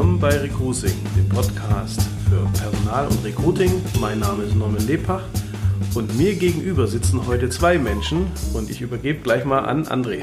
willkommen bei Recruiting, dem Podcast für Personal und Recruiting. Mein Name ist Norman Lepach und mir gegenüber sitzen heute zwei Menschen und ich übergebe gleich mal an André.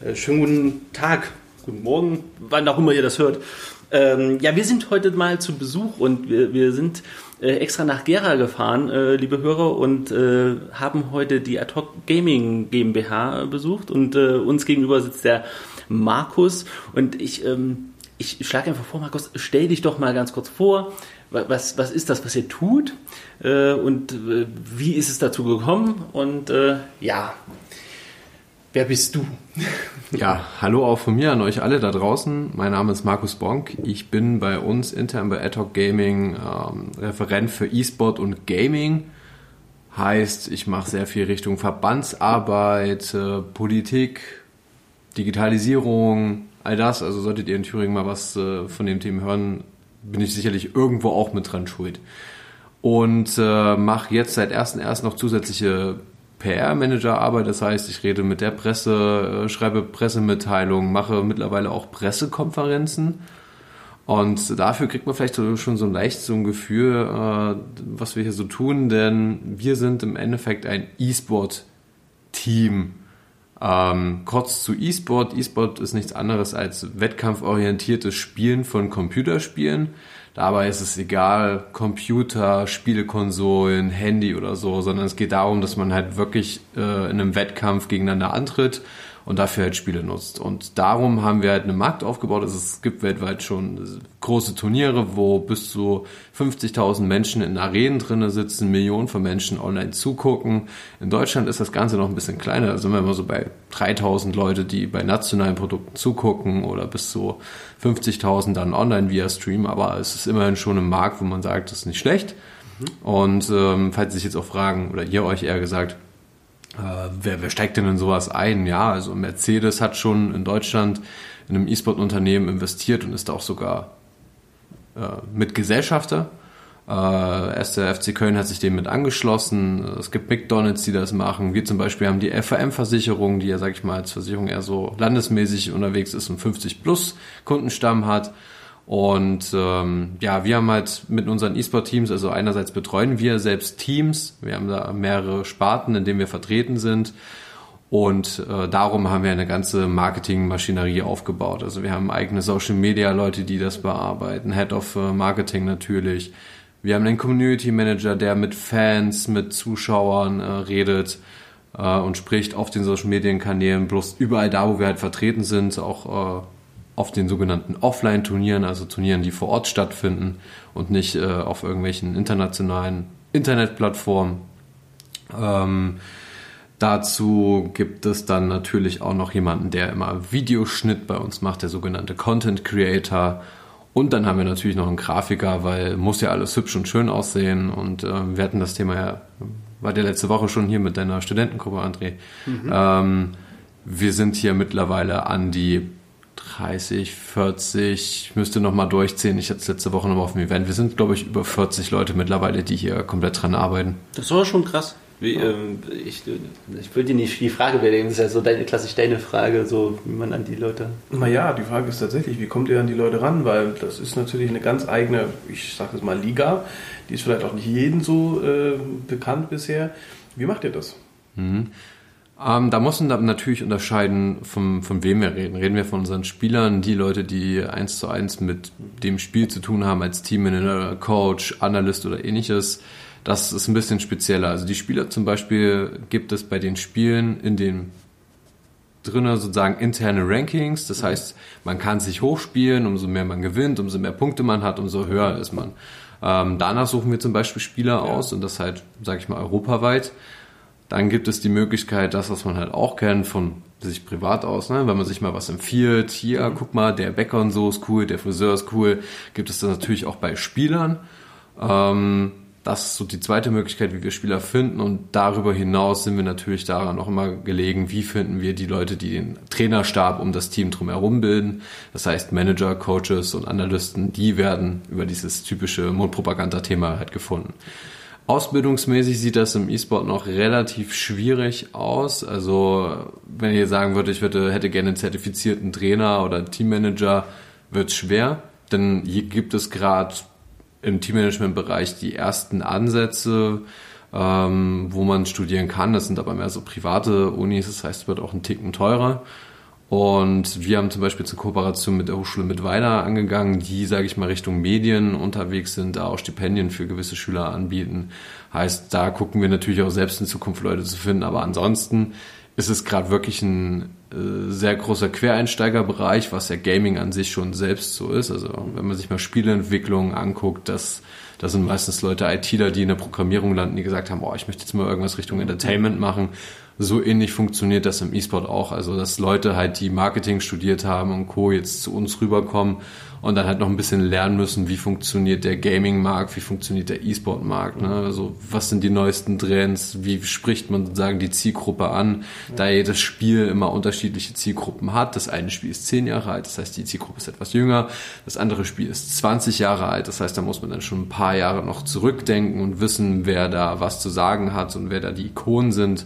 Äh, schönen guten Tag, guten Morgen, wann auch immer ihr das hört. Ähm, ja, wir sind heute mal zu Besuch und wir, wir sind äh, extra nach Gera gefahren, äh, liebe Hörer, und äh, haben heute die Ad Hoc Gaming GmbH besucht und äh, uns gegenüber sitzt der Markus und ich, ähm, ich schlage einfach vor, Markus, stell dich doch mal ganz kurz vor. Was, was ist das, was ihr tut? Äh, und äh, wie ist es dazu gekommen? Und äh, ja, wer bist du? Ja, hallo auch von mir an euch alle da draußen. Mein Name ist Markus Bonk. Ich bin bei uns intern bei Adhoc Gaming ähm, Referent für E-Sport und Gaming. Heißt, ich mache sehr viel Richtung Verbandsarbeit, äh, Politik, Digitalisierung, all das. Also solltet ihr in Thüringen mal was äh, von dem Thema hören, bin ich sicherlich irgendwo auch mit dran schuld. Und äh, mache jetzt seit 1.1. noch zusätzliche PR-Manager-Arbeit. Das heißt, ich rede mit der Presse, äh, schreibe Pressemitteilungen, mache mittlerweile auch Pressekonferenzen. Und dafür kriegt man vielleicht schon so leicht so ein Gefühl, äh, was wir hier so tun, denn wir sind im Endeffekt ein E-Sport-Team ähm, kurz zu E-Sport. E-Sport ist nichts anderes als wettkampforientiertes Spielen von Computerspielen. Dabei ist es egal, Computer, Spielekonsolen, Handy oder so, sondern es geht darum, dass man halt wirklich äh, in einem Wettkampf gegeneinander antritt und dafür halt Spiele nutzt. Und darum haben wir halt einen Markt aufgebaut. Also es gibt weltweit schon große Turniere, wo bis zu 50.000 Menschen in Arenen drinnen sitzen, Millionen von Menschen online zugucken. In Deutschland ist das Ganze noch ein bisschen kleiner. Da sind wir immer so bei 3.000 Leute, die bei nationalen Produkten zugucken oder bis zu 50.000 dann online via Stream. Aber es ist immerhin schon ein Markt, wo man sagt, das ist nicht schlecht. Und ähm, falls Sie sich jetzt auch fragen, oder ihr euch eher gesagt, äh, wer, wer steigt denn in sowas ein? Ja, also Mercedes hat schon in Deutschland in einem E-Sport-Unternehmen investiert und ist auch sogar äh, mit Gesellschafter. Äh, erst der FC Köln hat sich dem mit angeschlossen. Es gibt McDonalds, die das machen. Wir zum Beispiel haben die FAM-Versicherung, die ja, sag ich mal, als Versicherung eher so landesmäßig unterwegs ist und 50 plus Kundenstamm hat. Und ähm, ja, wir haben halt mit unseren E-Sport-Teams, also einerseits betreuen wir selbst Teams, wir haben da mehrere Sparten, in denen wir vertreten sind. Und äh, darum haben wir eine ganze Marketingmaschinerie aufgebaut. Also wir haben eigene Social Media Leute, die das bearbeiten, Head of äh, Marketing natürlich. Wir haben einen Community Manager, der mit Fans, mit Zuschauern äh, redet äh, und spricht auf den Social Media Kanälen, bloß überall da, wo wir halt vertreten sind, auch äh, auf den sogenannten Offline-Turnieren, also Turnieren, die vor Ort stattfinden und nicht äh, auf irgendwelchen internationalen Internetplattformen. Ähm, dazu gibt es dann natürlich auch noch jemanden, der immer Videoschnitt bei uns macht, der sogenannte Content Creator. Und dann haben wir natürlich noch einen Grafiker, weil muss ja alles hübsch und schön aussehen. Und äh, wir hatten das Thema ja, war der letzte Woche schon hier mit deiner Studentengruppe, André. Mhm. Ähm, wir sind hier mittlerweile an die 30, 40, ich müsste noch mal durchzählen. Ich hatte es letzte Woche noch mal auf dem Event. Wir sind, glaube ich, über 40 Leute mittlerweile, die hier komplett dran arbeiten. Das war schon krass. Wie, ja. ähm, ich, ich will dir nicht die Frage bedenken, das ist ja so deine klassisch deine Frage, so wie man an die Leute. Naja, die Frage ist tatsächlich, wie kommt ihr an die Leute ran? Weil das ist natürlich eine ganz eigene, ich sage es mal, Liga. Die ist vielleicht auch nicht jedem so äh, bekannt bisher. Wie macht ihr das? Mhm. Ähm, da muss man natürlich unterscheiden, von, von wem wir reden. Reden wir von unseren Spielern, die Leute, die eins zu eins mit dem Spiel zu tun haben, als Teammanager, Coach, Analyst oder ähnliches. Das ist ein bisschen spezieller. Also die Spieler zum Beispiel gibt es bei den Spielen in den drinnen sozusagen interne Rankings. Das heißt, man kann sich hochspielen, umso mehr man gewinnt, umso mehr Punkte man hat, umso höher ist man. Ähm, danach suchen wir zum Beispiel Spieler ja. aus und das halt, sage ich mal, europaweit. Dann gibt es die Möglichkeit, das, was man halt auch kennt, von sich privat aus, ne? wenn man sich mal was empfiehlt, hier, guck mal, der Bäcker und so ist cool, der Friseur ist cool, gibt es das natürlich auch bei Spielern. Ähm, das ist so die zweite Möglichkeit, wie wir Spieler finden. Und darüber hinaus sind wir natürlich daran auch immer gelegen, wie finden wir die Leute, die den Trainerstab um das Team drumherum bilden. Das heißt, Manager, Coaches und Analysten, die werden über dieses typische Mundpropaganda-Thema halt gefunden. Ausbildungsmäßig sieht das im E-Sport noch relativ schwierig aus. Also wenn ihr sagen würdet, ich würde, hätte gerne einen zertifizierten Trainer oder Teammanager, wird schwer. denn hier gibt es gerade im Teammanagement-Bereich die ersten Ansätze, ähm, wo man studieren kann. Das sind aber mehr so private Unis, das heißt, es wird auch ein Ticken teurer. Und wir haben zum Beispiel zur Kooperation mit der Hochschule Mittweida angegangen, die, sage ich mal, Richtung Medien unterwegs sind, da auch Stipendien für gewisse Schüler anbieten. Heißt, da gucken wir natürlich auch selbst in Zukunft Leute zu finden. Aber ansonsten ist es gerade wirklich ein äh, sehr großer Quereinsteigerbereich, was ja Gaming an sich schon selbst so ist. Also wenn man sich mal Spieleentwicklung anguckt, das, das sind meistens Leute ITler, die in der Programmierung landen, die gesagt haben, oh, ich möchte jetzt mal irgendwas Richtung Entertainment machen so ähnlich funktioniert das im E-Sport auch. Also, dass Leute halt, die Marketing studiert haben und Co. jetzt zu uns rüberkommen und dann halt noch ein bisschen lernen müssen, wie funktioniert der Gaming-Markt, wie funktioniert der E-Sport-Markt, ne? Also, was sind die neuesten Trends, wie spricht man sozusagen die Zielgruppe an, da jedes Spiel immer unterschiedliche Zielgruppen hat. Das eine Spiel ist zehn Jahre alt, das heißt, die Zielgruppe ist etwas jünger. Das andere Spiel ist 20 Jahre alt, das heißt, da muss man dann schon ein paar Jahre noch zurückdenken und wissen, wer da was zu sagen hat und wer da die Ikonen sind.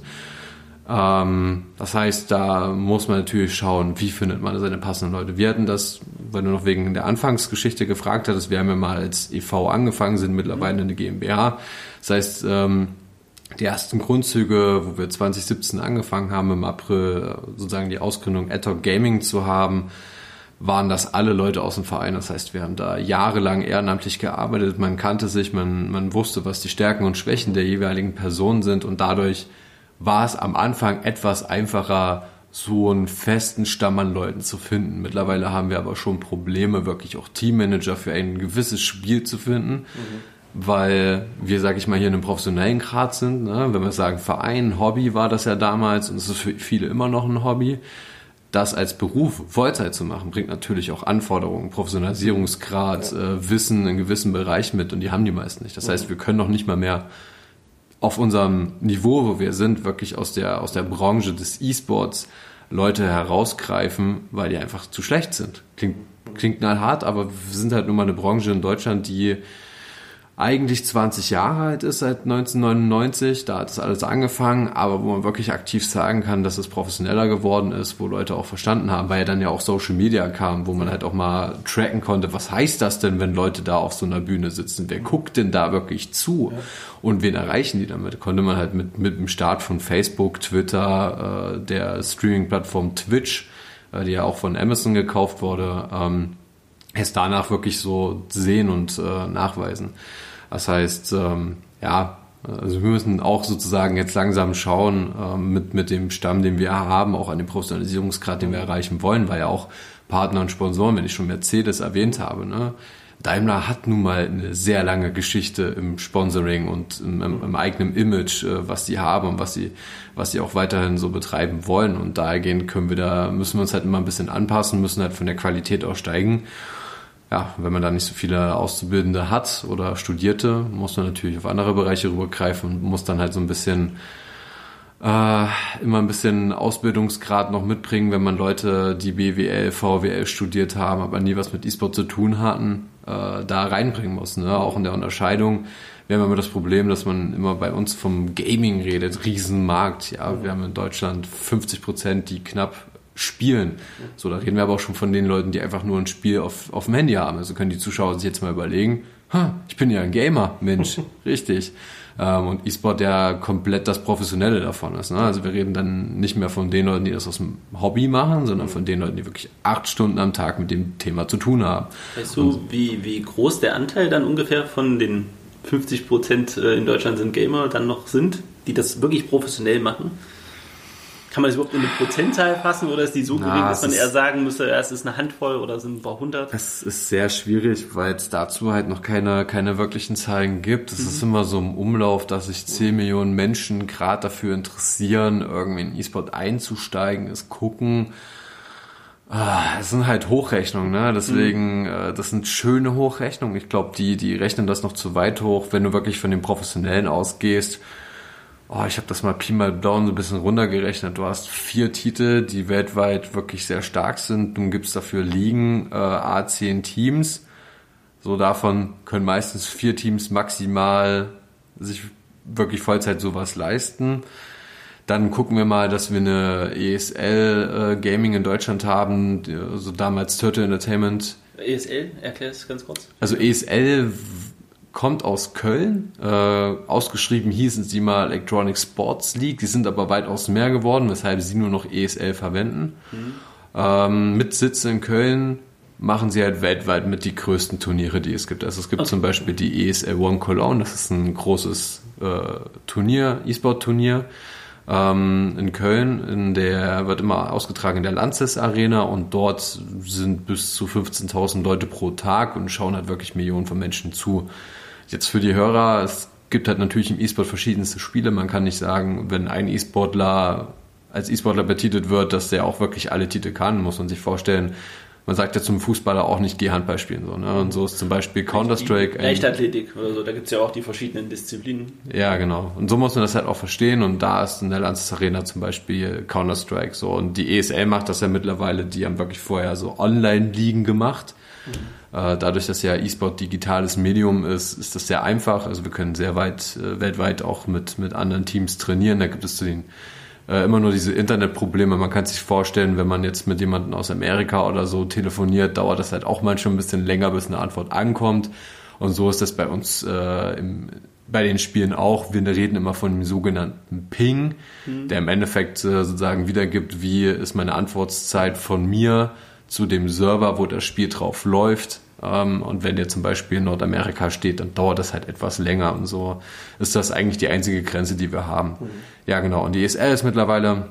Ähm, das heißt, da muss man natürlich schauen, wie findet man seine passenden Leute. Wir hatten das, weil du noch wegen der Anfangsgeschichte gefragt hattest, wir haben ja mal als e.V. angefangen, sind mittlerweile eine GmbH. Das heißt, ähm, die ersten Grundzüge, wo wir 2017 angefangen haben, im April sozusagen die Ausgründung Adhoc Gaming zu haben, waren das alle Leute aus dem Verein. Das heißt, wir haben da jahrelang ehrenamtlich gearbeitet. Man kannte sich, man, man wusste, was die Stärken und Schwächen der jeweiligen Personen sind und dadurch war es am Anfang etwas einfacher, so einen festen Stamm an Leuten zu finden. Mittlerweile haben wir aber schon Probleme, wirklich auch Teammanager für ein gewisses Spiel zu finden, mhm. weil wir, sag ich mal, hier in einem professionellen Grad sind. Ne? Wenn wir sagen Verein, Hobby war das ja damals und es ist für viele immer noch ein Hobby. Das als Beruf Vollzeit zu machen, bringt natürlich auch Anforderungen, Professionalisierungsgrad, ja. äh, Wissen in gewissen Bereichen mit und die haben die meisten nicht. Das mhm. heißt, wir können noch nicht mal mehr auf unserem Niveau, wo wir sind, wirklich aus der, aus der Branche des E-Sports Leute herausgreifen, weil die einfach zu schlecht sind. Klingt, klingt hart, aber wir sind halt nun mal eine Branche in Deutschland, die eigentlich 20 Jahre alt ist seit 1999. Da hat das alles angefangen, aber wo man wirklich aktiv sagen kann, dass es professioneller geworden ist, wo Leute auch verstanden haben, weil ja dann ja auch Social Media kam, wo man halt auch mal tracken konnte, was heißt das denn, wenn Leute da auf so einer Bühne sitzen? Wer guckt denn da wirklich zu? Und wen erreichen die damit? Konnte man halt mit, mit dem Start von Facebook, Twitter, äh, der Streaming-Plattform Twitch, äh, die ja auch von Amazon gekauft wurde, ähm, erst danach wirklich so sehen und äh, nachweisen. Das heißt, ähm, ja, also wir müssen auch sozusagen jetzt langsam schauen ähm, mit, mit dem Stamm, den wir haben, auch an dem Professionalisierungsgrad, den wir erreichen wollen, weil ja auch Partner und Sponsoren, wenn ich schon Mercedes erwähnt habe, ne, Daimler hat nun mal eine sehr lange Geschichte im Sponsoring und im, im, im eigenen Image, äh, was sie haben und was sie, was sie auch weiterhin so betreiben wollen. Und dahergehend können wir da, müssen wir uns halt immer ein bisschen anpassen, müssen halt von der Qualität auch steigen ja, wenn man da nicht so viele Auszubildende hat oder Studierte, muss man natürlich auf andere Bereiche rübergreifen und muss dann halt so ein bisschen äh, immer ein bisschen Ausbildungsgrad noch mitbringen, wenn man Leute, die BWL, VWL studiert haben, aber nie was mit E-Sport zu tun hatten, äh, da reinbringen muss. Ne? Auch in der Unterscheidung. Wir haben immer das Problem, dass man immer bei uns vom Gaming redet, Riesenmarkt. Ja, wir haben in Deutschland 50 Prozent, die knapp spielen. So, da reden wir aber auch schon von den Leuten, die einfach nur ein Spiel auf, auf dem Handy haben. Also können die Zuschauer sich jetzt mal überlegen, ich bin ja ein Gamer, Mensch, richtig. Ähm, und E-Sport ja komplett das Professionelle davon ist. Ne? Also wir reden dann nicht mehr von den Leuten, die das aus dem Hobby machen, sondern von den Leuten, die wirklich acht Stunden am Tag mit dem Thema zu tun haben. Weißt du, wie, wie groß der Anteil dann ungefähr von den 50 Prozent äh, in Deutschland sind Gamer dann noch sind, die das wirklich professionell machen? Kann man das überhaupt in eine Prozentzahl fassen oder ist die so gering, Na, dass man eher sagen müsste, ja, es ist eine Handvoll oder sind ein paar hundert? Es ist sehr schwierig, weil es dazu halt noch keine, keine wirklichen Zahlen gibt. Es mhm. ist immer so im Umlauf, dass sich 10 Millionen Menschen gerade dafür interessieren, irgendwie in E-Sport einzusteigen, es gucken. Ah, es sind halt Hochrechnungen, ne? Deswegen, mhm. das sind schöne Hochrechnungen. Ich glaube, die, die rechnen das noch zu weit hoch, wenn du wirklich von den Professionellen ausgehst oh, ich habe das mal Pi mal Down so ein bisschen runtergerechnet. Du hast vier Titel, die weltweit wirklich sehr stark sind. Nun gibt's dafür Ligen, äh, A10 Teams. So davon können meistens vier Teams maximal sich wirklich Vollzeit sowas leisten. Dann gucken wir mal, dass wir eine ESL äh, Gaming in Deutschland haben, so also damals Turtle Entertainment ESL, erklär es ganz kurz. Also ESL kommt aus Köln. Äh, ausgeschrieben hießen sie mal Electronic Sports League. Die sind aber weitaus mehr geworden, weshalb sie nur noch ESL verwenden. Mhm. Ähm, mit Sitz in Köln machen sie halt weltweit mit die größten Turniere, die es gibt. Also es gibt okay. zum Beispiel die ESL One Cologne, das ist ein großes äh, Turnier, E-Sport-Turnier ähm, in Köln. In der wird immer ausgetragen in der Lanxess Arena und dort sind bis zu 15.000 Leute pro Tag und schauen halt wirklich Millionen von Menschen zu. Jetzt für die Hörer, es gibt halt natürlich im E-Sport verschiedenste Spiele. Man kann nicht sagen, wenn ein E-Sportler als E-Sportler betitelt wird, dass der auch wirklich alle Titel kann, muss man sich vorstellen man sagt ja zum Fußballer auch nicht, geh Handball spielen. So, ne? Und so ist zum Beispiel Counter-Strike. Leichtathletik oder so, da gibt es ja auch die verschiedenen Disziplinen. Ja, genau. Und so muss man das halt auch verstehen. Und da ist in der Lanzes Arena zum Beispiel Counter-Strike so. Und die ESL macht das ja mittlerweile, die haben wirklich vorher so Online-Ligen gemacht. Mhm. Äh, dadurch, dass ja E-Sport digitales Medium ist, ist das sehr einfach. Also wir können sehr weit, äh, weltweit auch mit, mit anderen Teams trainieren. Da gibt es zu den äh, immer nur diese Internetprobleme. Man kann sich vorstellen, wenn man jetzt mit jemandem aus Amerika oder so telefoniert, dauert das halt auch manchmal ein bisschen länger, bis eine Antwort ankommt. Und so ist das bei uns äh, im, bei den Spielen auch. Wir reden immer von dem sogenannten Ping, mhm. der im Endeffekt äh, sozusagen wiedergibt, wie ist meine Antwortzeit von mir zu dem Server, wo das Spiel drauf läuft. Ähm, und wenn der zum Beispiel in Nordamerika steht, dann dauert das halt etwas länger. Und so ist das eigentlich die einzige Grenze, die wir haben. Mhm. Ja, genau. Und die ESL ist mittlerweile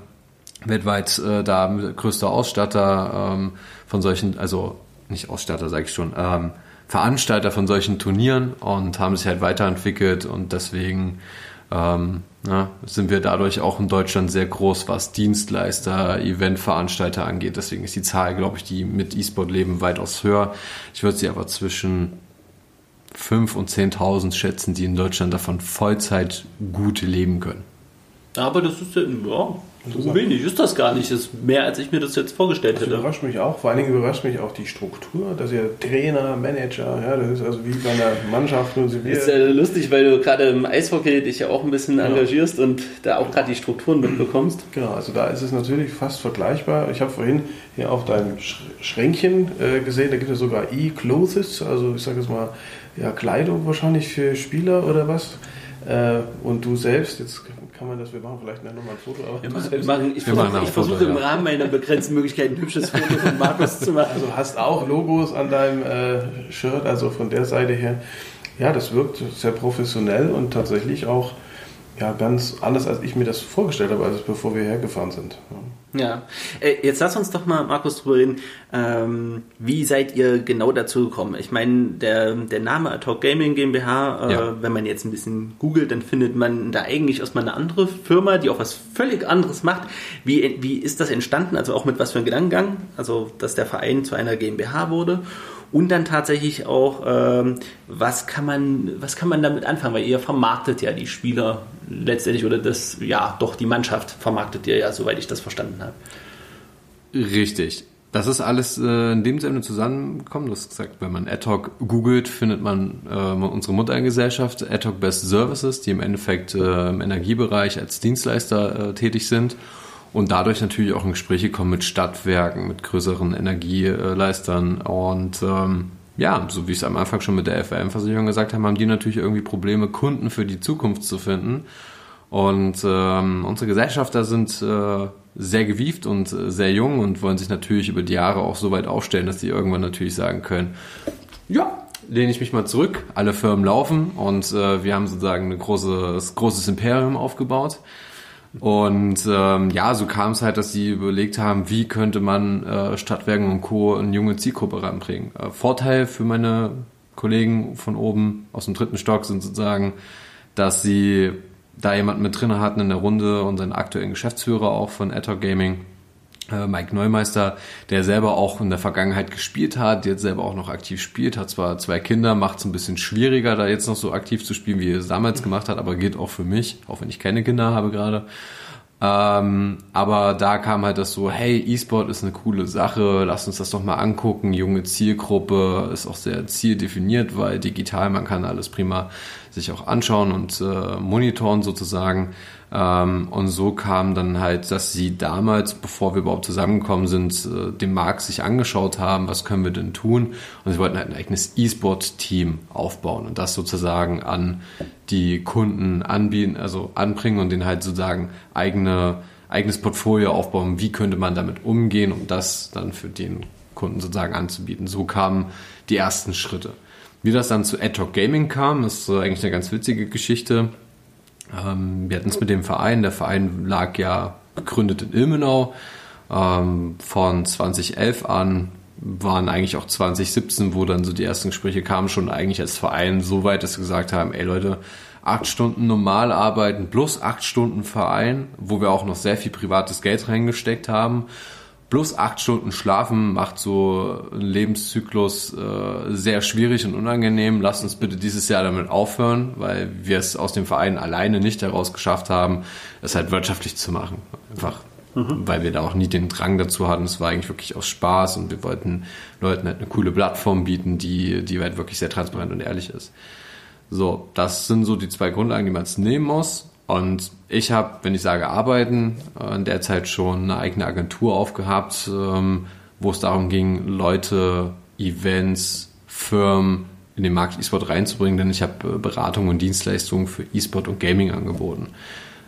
weltweit äh, da größter Ausstatter ähm, von solchen, also nicht Ausstatter, sage ich schon, ähm, Veranstalter von solchen Turnieren und haben sich halt weiterentwickelt und deswegen ähm, ja, sind wir dadurch auch in Deutschland sehr groß, was Dienstleister, Eventveranstalter angeht. Deswegen ist die Zahl, glaube ich, die mit E-Sport leben, weitaus höher. Ich würde sie aber zwischen 5.000 und 10.000 schätzen, die in Deutschland davon Vollzeit gut leben können. Aber das ist ja, ja so wenig ist das gar nicht. Das ist mehr, als ich mir das jetzt vorgestellt das hätte. überrascht mich auch. Vor allen Dingen überrascht mich auch die Struktur, dass ihr Trainer, Manager, ja, das ist also wie bei einer Mannschaft. das ist ja lustig, weil du gerade im Eishockey dich ja auch ein bisschen genau. engagierst und da auch gerade die Strukturen mitbekommst. Genau, also da ist es natürlich fast vergleichbar. Ich habe vorhin hier auf deinem Schränkchen äh, gesehen, da gibt es sogar E-Clothes, also ich sage jetzt mal, ja, Kleidung wahrscheinlich für Spieler oder was. Äh, und du selbst, jetzt kann man das, wir machen vielleicht nochmal ein Foto. Aber wir machen, ich versuche, ich versuche im Rahmen meiner begrenzten Möglichkeiten ein hübsches Foto von Markus zu machen. Also hast auch Logos an deinem äh, Shirt, also von der Seite her. Ja, das wirkt sehr professionell und tatsächlich auch ja, ganz anders, als ich mir das vorgestellt habe, als bevor wir hergefahren sind. Ja, ja. Äh, jetzt lass uns doch mal, Markus, drüber reden. Ähm, wie seid ihr genau dazu gekommen? Ich meine, der, der Name Talk Gaming GmbH, äh, ja. wenn man jetzt ein bisschen googelt, dann findet man da eigentlich erstmal eine andere Firma, die auch was völlig anderes macht. Wie, wie ist das entstanden? Also auch mit was für einem Gedankengang? Also, dass der Verein zu einer GmbH wurde und dann tatsächlich auch, ähm, was kann man, was kann man damit anfangen? Weil ihr vermarktet ja die Spieler letztendlich oder das, ja, doch die Mannschaft vermarktet ihr ja, soweit ich das verstanden habe. Richtig. Das ist alles äh, in dem Sinne zusammengekommen. Du hast gesagt, wenn man AdHoc googelt, findet man äh, unsere Muttergesellschaft AdHoc Best Services, die im Endeffekt äh, im Energiebereich als Dienstleister äh, tätig sind und dadurch natürlich auch in Gespräche kommen mit Stadtwerken, mit größeren Energieleistern und ähm, ja, so wie ich es am Anfang schon mit der FRM-Versicherung gesagt habe, haben die natürlich irgendwie Probleme, Kunden für die Zukunft zu finden. Und ähm, unsere Gesellschafter sind äh, sehr gewieft und äh, sehr jung und wollen sich natürlich über die Jahre auch so weit aufstellen, dass sie irgendwann natürlich sagen können, ja, lehne ich mich mal zurück, alle Firmen laufen und äh, wir haben sozusagen ein großes, großes Imperium aufgebaut. Und ähm, ja, so kam es halt, dass sie überlegt haben, wie könnte man äh, Stadtwerken und Co. eine junge Zielgruppe ranbringen. Äh, Vorteil für meine Kollegen von oben aus dem dritten Stock sind sozusagen, dass sie da jemanden mit drin hatten in der Runde, unseren aktuellen Geschäftsführer auch von Adhoc Gaming, Mike Neumeister, der selber auch in der Vergangenheit gespielt hat, jetzt selber auch noch aktiv spielt, hat zwar zwei Kinder, macht es ein bisschen schwieriger, da jetzt noch so aktiv zu spielen, wie er es damals gemacht hat, aber geht auch für mich, auch wenn ich keine Kinder habe gerade. Ähm, aber da kam halt das so, hey, E-Sport ist eine coole Sache, lass uns das doch mal angucken. Junge Zielgruppe ist auch sehr zieldefiniert, weil digital, man kann alles prima sich auch anschauen und äh, monitoren sozusagen. Ähm, und so kam dann halt, dass sie damals, bevor wir überhaupt zusammengekommen sind, äh, den Markt sich angeschaut haben, was können wir denn tun? Und sie wollten halt ein eigenes E-Sport-Team aufbauen und das sozusagen an die Kunden anbieten, also anbringen und denen halt sozusagen eigene, eigenes Portfolio aufbauen. Wie könnte man damit umgehen, um das dann für den Kunden sozusagen anzubieten? So kamen die ersten Schritte. Wie das dann zu AdTalk Gaming kam, ist eigentlich eine ganz witzige Geschichte. Ähm, wir hatten es mit dem Verein. Der Verein lag ja gegründet in Ilmenau. Ähm, von 2011 an waren eigentlich auch 2017, wo dann so die ersten Gespräche kamen, schon eigentlich als Verein so weit, dass wir gesagt haben, ey Leute, acht Stunden normal arbeiten plus acht Stunden Verein, wo wir auch noch sehr viel privates Geld reingesteckt haben plus acht Stunden schlafen macht so einen Lebenszyklus äh, sehr schwierig und unangenehm. Lasst uns bitte dieses Jahr damit aufhören, weil wir es aus dem Verein alleine nicht heraus geschafft haben, es halt wirtschaftlich zu machen. Einfach, mhm. weil wir da auch nie den Drang dazu hatten. Es war eigentlich wirklich aus Spaß und wir wollten Leuten halt eine coole Plattform bieten, die, die halt wirklich sehr transparent und ehrlich ist. So, das sind so die zwei Grundlagen, die man jetzt nehmen muss. Und ich habe, wenn ich sage arbeiten, äh, in der Zeit schon eine eigene Agentur aufgehabt, ähm, wo es darum ging, Leute, Events, Firmen in den Markt E-Sport reinzubringen, denn ich habe äh, Beratung und Dienstleistungen für E-Sport und Gaming angeboten.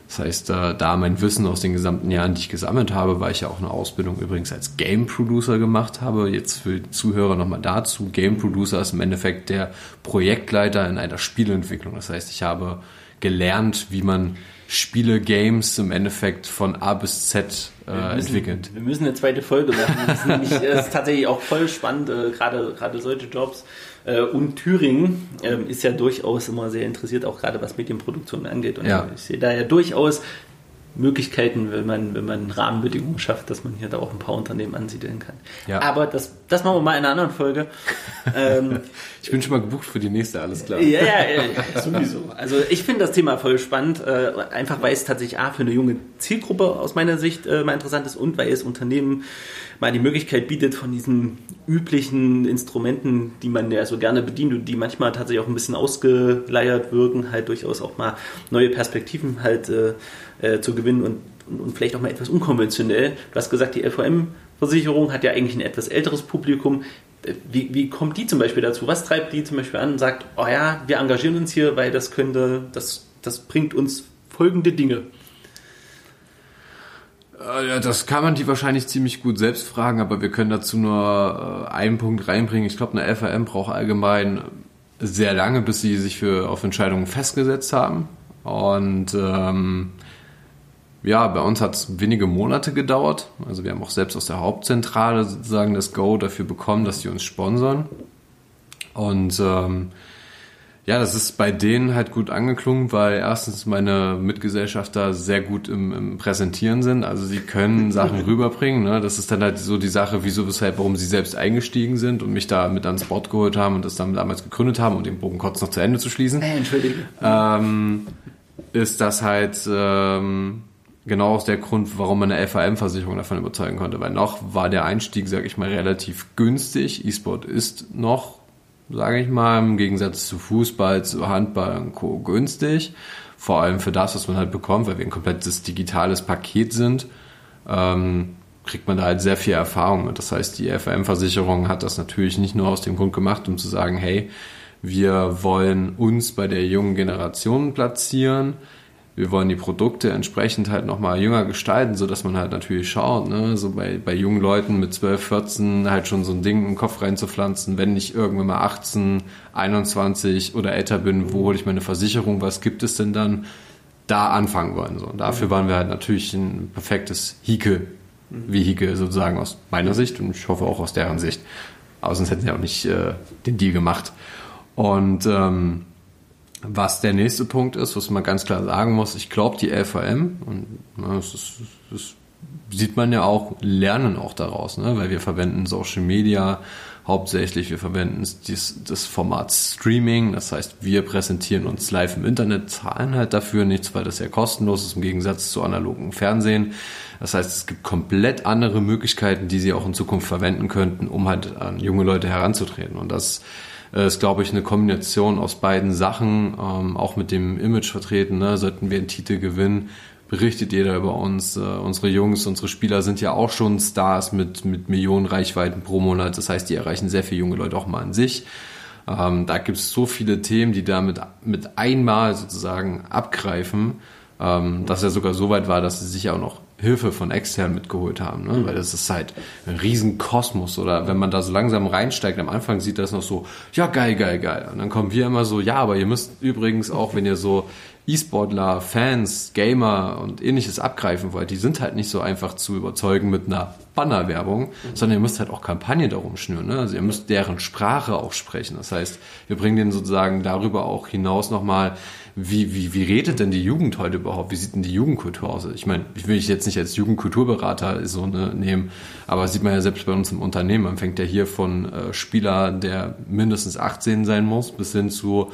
Das heißt, äh, da mein Wissen aus den gesamten Jahren, die ich gesammelt habe, weil ich ja auch eine Ausbildung übrigens als Game Producer gemacht habe. Jetzt für die Zuhörer nochmal dazu. Game Producer ist im Endeffekt der Projektleiter in einer Spielentwicklung. Das heißt, ich habe gelernt, wie man Spiele, Games im Endeffekt von A bis Z äh, wir müssen, entwickelt. Wir müssen eine zweite Folge machen. Das ist, nämlich, das ist tatsächlich auch voll spannend, äh, gerade, gerade solche Jobs. Äh, und Thüringen ähm, ist ja durchaus immer sehr interessiert, auch gerade was Medienproduktion angeht. Und ja. ich sehe da ja durchaus Möglichkeiten, wenn man, wenn man Rahmenbedingungen schafft, dass man hier da auch ein paar Unternehmen ansiedeln kann. Ja. Aber das, das machen wir mal in einer anderen Folge. ähm, ich bin schon mal gebucht für die nächste, alles klar. Ja, ja, ja sowieso. Also ich finde das Thema voll spannend, äh, einfach weil es tatsächlich A, für eine junge Zielgruppe aus meiner Sicht äh, mal interessant ist und weil es Unternehmen mal die Möglichkeit bietet, von diesen üblichen Instrumenten, die man ja so gerne bedient und die manchmal tatsächlich auch ein bisschen ausgeleiert wirken, halt durchaus auch mal neue Perspektiven halt äh, äh, zu gewinnen und, und, und, vielleicht auch mal etwas unkonventionell. Du hast gesagt, die LVM-Versicherung hat ja eigentlich ein etwas älteres Publikum. Äh, wie, wie kommt die zum Beispiel dazu? Was treibt die zum Beispiel an und sagt, oh ja, wir engagieren uns hier, weil das könnte, das, das bringt uns folgende Dinge? Äh, das kann man die wahrscheinlich ziemlich gut selbst fragen, aber wir können dazu nur äh, einen Punkt reinbringen. Ich glaube, eine FAM braucht allgemein sehr lange, bis sie sich für auf Entscheidungen festgesetzt haben. Und ähm, ja, bei uns hat es wenige Monate gedauert. Also wir haben auch selbst aus der Hauptzentrale sozusagen das Go dafür bekommen, dass die uns sponsern. Und ähm, ja, das ist bei denen halt gut angeklungen, weil erstens meine Mitgesellschafter sehr gut im, im Präsentieren sind. Also sie können Sachen rüberbringen. Ne? Das ist dann halt so die Sache, wieso, weshalb, warum sie selbst eingestiegen sind und mich da mit ans Board geholt haben und das dann damals gegründet haben, um den Bogen kurz noch zu Ende zu schließen. Hey, Entschuldige. Ähm, ist das halt ähm, genau aus der Grund, warum man eine FAM-Versicherung davon überzeugen konnte. Weil noch war der Einstieg, sage ich mal, relativ günstig. E-Sport ist noch sage ich mal, im Gegensatz zu Fußball, zu Handball und Co. günstig. Vor allem für das, was man halt bekommt, weil wir ein komplettes digitales Paket sind, ähm, kriegt man da halt sehr viel Erfahrung. Und das heißt, die FM-Versicherung hat das natürlich nicht nur aus dem Grund gemacht, um zu sagen, hey, wir wollen uns bei der jungen Generation platzieren, wir wollen die Produkte entsprechend halt nochmal jünger gestalten, so dass man halt natürlich schaut, ne, so bei, bei jungen Leuten mit 12, 14 halt schon so ein Ding im Kopf reinzupflanzen, wenn ich irgendwann mal 18, 21 oder älter bin, wo hole ich meine Versicherung, was gibt es denn dann? Da anfangen wollen. So. Und dafür waren wir halt natürlich ein perfektes Hike, Vehikel sozusagen aus meiner Sicht und ich hoffe auch aus deren Sicht. Aber sonst hätten sie auch nicht äh, den Deal gemacht. Und ähm, was der nächste Punkt ist, was man ganz klar sagen muss, ich glaube, die LVM, und das, ist, das, sieht man ja auch, lernen auch daraus, ne? weil wir verwenden Social Media hauptsächlich. Wir verwenden dies, das Format Streaming, das heißt, wir präsentieren uns live im Internet, zahlen halt dafür nichts, weil das ja kostenlos ist im Gegensatz zu analogen Fernsehen. Das heißt, es gibt komplett andere Möglichkeiten, die sie auch in Zukunft verwenden könnten, um halt an junge Leute heranzutreten. Und das äh, ist, glaube ich, eine Kombination aus beiden Sachen, ähm, auch mit dem Image vertreten. Ne? Sollten wir einen Titel gewinnen, berichtet jeder über uns. Äh, unsere Jungs, unsere Spieler sind ja auch schon Stars mit, mit Millionen Reichweiten pro Monat. Das heißt, die erreichen sehr viele junge Leute auch mal an sich. Ähm, da gibt es so viele Themen, die da mit, mit einmal sozusagen abgreifen, ähm, dass er sogar so weit war, dass sie sich auch noch Hilfe von extern mitgeholt haben, ne? weil das ist halt ein Riesenkosmos oder wenn man da so langsam reinsteigt, am Anfang sieht das noch so, ja geil, geil, geil und dann kommen wir immer so, ja, aber ihr müsst übrigens auch, wenn ihr so E-Sportler, Fans, Gamer und ähnliches abgreifen wollt, die sind halt nicht so einfach zu überzeugen mit einer Bannerwerbung, mhm. sondern ihr müsst halt auch Kampagne darum schnüren. Ne? Also ihr müsst deren Sprache auch sprechen. Das heißt, wir bringen denen sozusagen darüber auch hinaus nochmal, wie, wie, wie redet denn die Jugend heute überhaupt? Wie sieht denn die Jugendkultur aus? Ich meine, ich will ich jetzt nicht als Jugendkulturberater so ne, nehmen, aber sieht man ja selbst bei uns im Unternehmen. Man fängt ja hier von äh, Spieler, der mindestens 18 sein muss, bis hin zu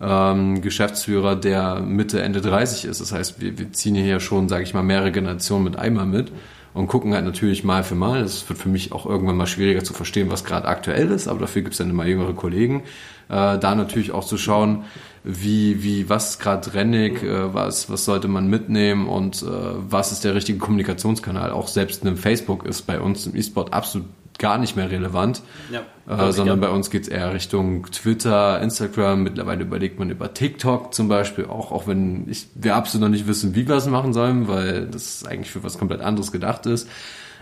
ähm, Geschäftsführer, der Mitte, Ende 30 ist. Das heißt, wir, wir ziehen hier schon, sage ich mal, mehrere Generationen mit einmal mit und gucken halt natürlich mal für mal. Es wird für mich auch irgendwann mal schwieriger zu verstehen, was gerade aktuell ist, aber dafür gibt es dann immer jüngere Kollegen. Äh, da natürlich auch zu schauen, wie, wie, was gerade rennig, äh, was, was sollte man mitnehmen und äh, was ist der richtige Kommunikationskanal. Auch selbst ein Facebook ist bei uns im E-Sport absolut gar nicht mehr relevant, ja, äh, sondern bei uns geht es eher Richtung Twitter, Instagram. Mittlerweile überlegt man über TikTok zum Beispiel, auch, auch wenn ich, wir absolut noch nicht wissen, wie wir es machen sollen, weil das eigentlich für was komplett anderes gedacht ist.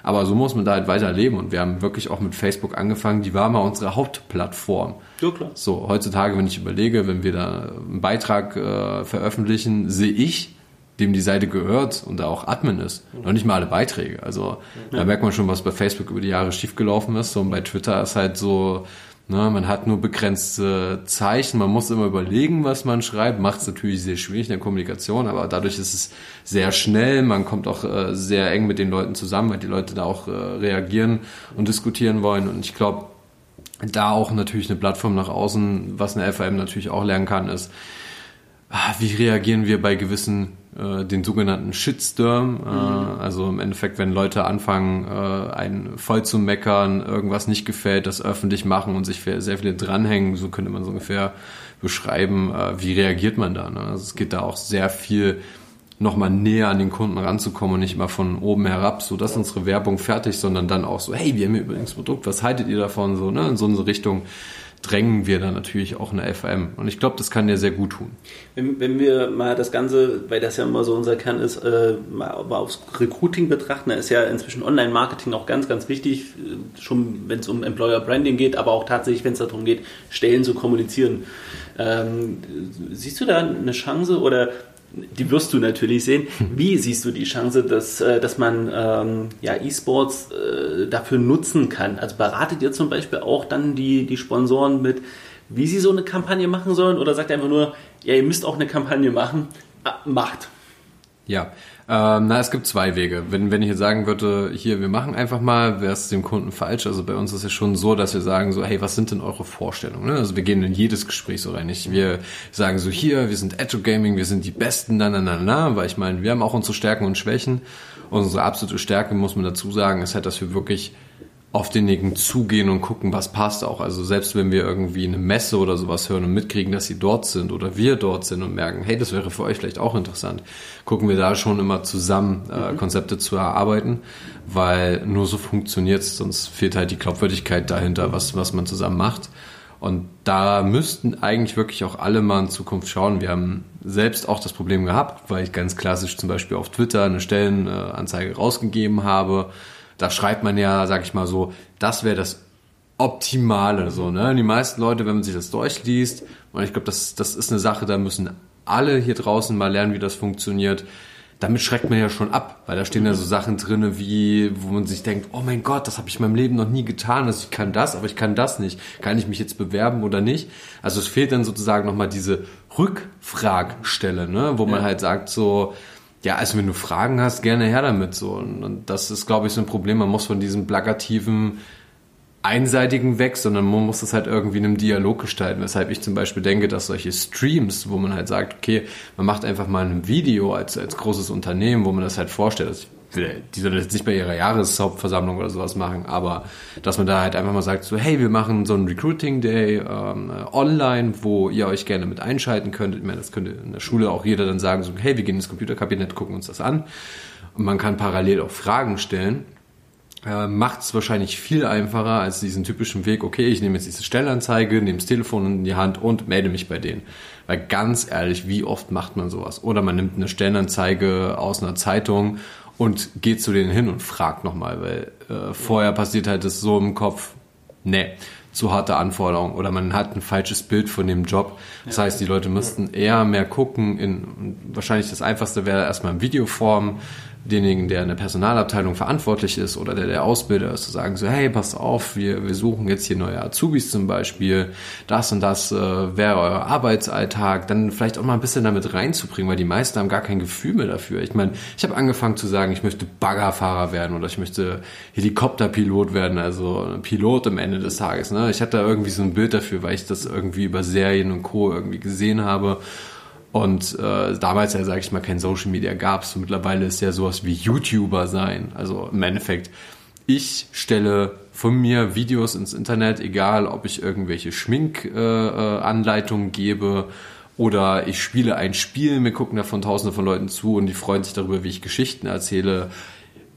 Aber so muss man da halt weiter leben und wir haben wirklich auch mit Facebook angefangen. Die war mal unsere Hauptplattform. Ja, klar. So, heutzutage, wenn ich überlege, wenn wir da einen Beitrag äh, veröffentlichen, sehe ich, dem die Seite gehört und da auch Admin ist, noch nicht mal alle Beiträge. Also ja. da merkt man schon, was bei Facebook über die Jahre schiefgelaufen ist. Und bei Twitter ist halt so, ne, man hat nur begrenzte Zeichen, man muss immer überlegen, was man schreibt. Macht es natürlich sehr schwierig in der Kommunikation, aber dadurch ist es sehr schnell. Man kommt auch äh, sehr eng mit den Leuten zusammen, weil die Leute da auch äh, reagieren und diskutieren wollen. Und ich glaube, da auch natürlich eine Plattform nach außen, was eine FAM natürlich auch lernen kann, ist, ah, wie reagieren wir bei gewissen äh, den sogenannten Shitstorm. Äh, mhm. Also im Endeffekt, wenn Leute anfangen, äh, einen voll zu meckern, irgendwas nicht gefällt, das öffentlich machen und sich sehr viele dranhängen, so könnte man so ungefähr beschreiben, wie reagiert man da. Ne? Also es geht da auch sehr viel nochmal näher an den Kunden ranzukommen und nicht immer von oben herab, so dass unsere Werbung fertig, sondern dann auch so, hey, wir haben hier übrigens Produkt, was haltet ihr davon? So, ne, in so eine Richtung drängen wir dann natürlich auch eine FM. Und ich glaube, das kann dir sehr gut tun. Wenn, wenn, wir mal das Ganze, weil das ja immer so unser Kern ist, äh, mal aufs Recruiting betrachten, da ist ja inzwischen Online-Marketing auch ganz, ganz wichtig, äh, schon wenn es um Employer Branding geht, aber auch tatsächlich, wenn es darum geht, Stellen zu kommunizieren. Ähm, siehst du da eine Chance oder die wirst du natürlich sehen. Wie siehst du die Chance, dass, äh, dass man ähm, ja, E-Sports äh, dafür nutzen kann? Also beratet ihr zum Beispiel auch dann die, die Sponsoren mit, wie sie so eine Kampagne machen sollen? Oder sagt ihr einfach nur, ja, ihr müsst auch eine Kampagne machen? Ah, macht. Ja, ähm, na, es gibt zwei Wege. Wenn, wenn ich jetzt sagen würde, hier, wir machen einfach mal, wäre es dem Kunden falsch. Also bei uns ist es schon so, dass wir sagen so, hey, was sind denn eure Vorstellungen? Ne? Also wir gehen in jedes Gespräch so rein. Nicht? Wir sagen so, hier, wir sind Agile Gaming, wir sind die Besten, na, na, na, na, weil ich meine, wir haben auch unsere Stärken und Schwächen. Unsere absolute Stärke, muss man dazu sagen, ist halt, dass wir wirklich auf denjenigen zugehen und gucken, was passt auch. Also selbst wenn wir irgendwie eine Messe oder sowas hören und mitkriegen, dass sie dort sind oder wir dort sind und merken, hey, das wäre für euch vielleicht auch interessant, gucken wir da schon immer zusammen äh, mhm. Konzepte zu erarbeiten, weil nur so funktioniert es, sonst fehlt halt die Glaubwürdigkeit dahinter, was, was man zusammen macht. Und da müssten eigentlich wirklich auch alle mal in Zukunft schauen. Wir haben selbst auch das Problem gehabt, weil ich ganz klassisch zum Beispiel auf Twitter eine Stellenanzeige rausgegeben habe da schreibt man ja, sag ich mal so, das wäre das Optimale, so, ne? Die meisten Leute, wenn man sich das durchliest, und ich glaube, das, das ist eine Sache, da müssen alle hier draußen mal lernen, wie das funktioniert. Damit schreckt man ja schon ab, weil da stehen ja so Sachen drinne, wie, wo man sich denkt, oh mein Gott, das habe ich in meinem Leben noch nie getan, also ich kann das, aber ich kann das nicht. Kann ich mich jetzt bewerben oder nicht? Also es fehlt dann sozusagen nochmal diese Rückfragstelle, ne? wo man ja. halt sagt so, ja, also wenn du Fragen hast, gerne her damit so. Und, das ist, glaube ich, so ein Problem. Man muss von diesem plakativen einseitigen weg, sondern man muss das halt irgendwie in einem Dialog gestalten. Weshalb ich zum Beispiel denke, dass solche Streams, wo man halt sagt, okay, man macht einfach mal ein Video als, als großes Unternehmen, wo man das halt vorstellt. Also will, die sollen jetzt nicht bei ihrer Jahreshauptversammlung oder sowas machen, aber dass man da halt einfach mal sagt, so, hey, wir machen so einen Recruiting Day ähm, online, wo ihr euch gerne mit einschalten könnt. Ich meine, das könnte in der Schule auch jeder dann sagen, so, hey, wir gehen ins Computerkabinett, gucken uns das an. Und man kann parallel auch Fragen stellen äh, macht es wahrscheinlich viel einfacher als diesen typischen Weg, okay, ich nehme jetzt diese Stellanzeige, nehme das Telefon in die Hand und melde mich bei denen. Weil ganz ehrlich, wie oft macht man sowas? Oder man nimmt eine Stellenanzeige aus einer Zeitung und geht zu denen hin und fragt nochmal, weil äh, vorher passiert halt das so im Kopf, nee, zu harte Anforderungen oder man hat ein falsches Bild von dem Job. Das heißt, die Leute müssten eher mehr gucken in, wahrscheinlich das einfachste wäre erstmal in Videoform, denjenigen, der in der Personalabteilung verantwortlich ist oder der der Ausbilder ist, zu sagen so, hey, passt auf, wir, wir suchen jetzt hier neue Azubis zum Beispiel, das und das äh, wäre euer Arbeitsalltag, dann vielleicht auch mal ein bisschen damit reinzubringen, weil die meisten haben gar kein Gefühl mehr dafür. Ich meine, ich habe angefangen zu sagen, ich möchte Baggerfahrer werden oder ich möchte Helikopterpilot werden, also Pilot am Ende des Tages. Ne? Ich hatte da irgendwie so ein Bild dafür, weil ich das irgendwie über Serien und Co. irgendwie gesehen habe und äh, damals ja, sage ich mal, kein Social Media gab es. Mittlerweile ist ja sowas wie YouTuber sein. Also im Endeffekt, ich stelle von mir Videos ins Internet, egal ob ich irgendwelche Schminkanleitungen äh, äh, gebe oder ich spiele ein Spiel, mir gucken davon tausende von Leuten zu und die freuen sich darüber, wie ich Geschichten erzähle.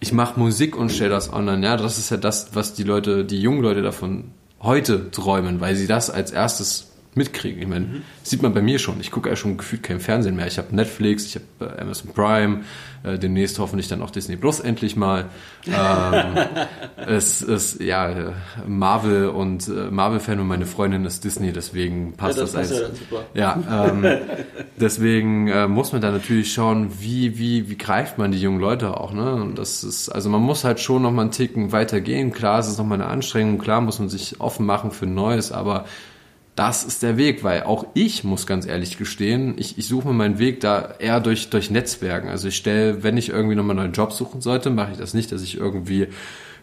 Ich mache Musik und stelle das online. Ja, das ist ja das, was die Leute, die jungen Leute davon heute träumen, weil sie das als erstes mitkriegen. Ich meine, mhm. sieht man bei mir schon. Ich gucke ja schon gefühlt kein Fernsehen mehr. Ich habe Netflix, ich habe äh, Amazon Prime, äh, demnächst hoffentlich dann auch Disney Plus endlich mal. Ähm, es ist ja Marvel und äh, Marvel-Fan und meine Freundin ist Disney, deswegen passt ja, das, das als. Ja, ja ähm, deswegen äh, muss man da natürlich schauen, wie wie wie greift man die jungen Leute auch. Ne? Und das ist also man muss halt schon noch mal einen Ticken weitergehen. Klar, es ist noch mal eine Anstrengung. Klar muss man sich offen machen für Neues, aber das ist der Weg, weil auch ich muss ganz ehrlich gestehen, ich, ich suche mir meinen Weg da eher durch, durch Netzwerken. Also ich stelle, wenn ich irgendwie nochmal einen neuen Job suchen sollte, mache ich das nicht, dass ich irgendwie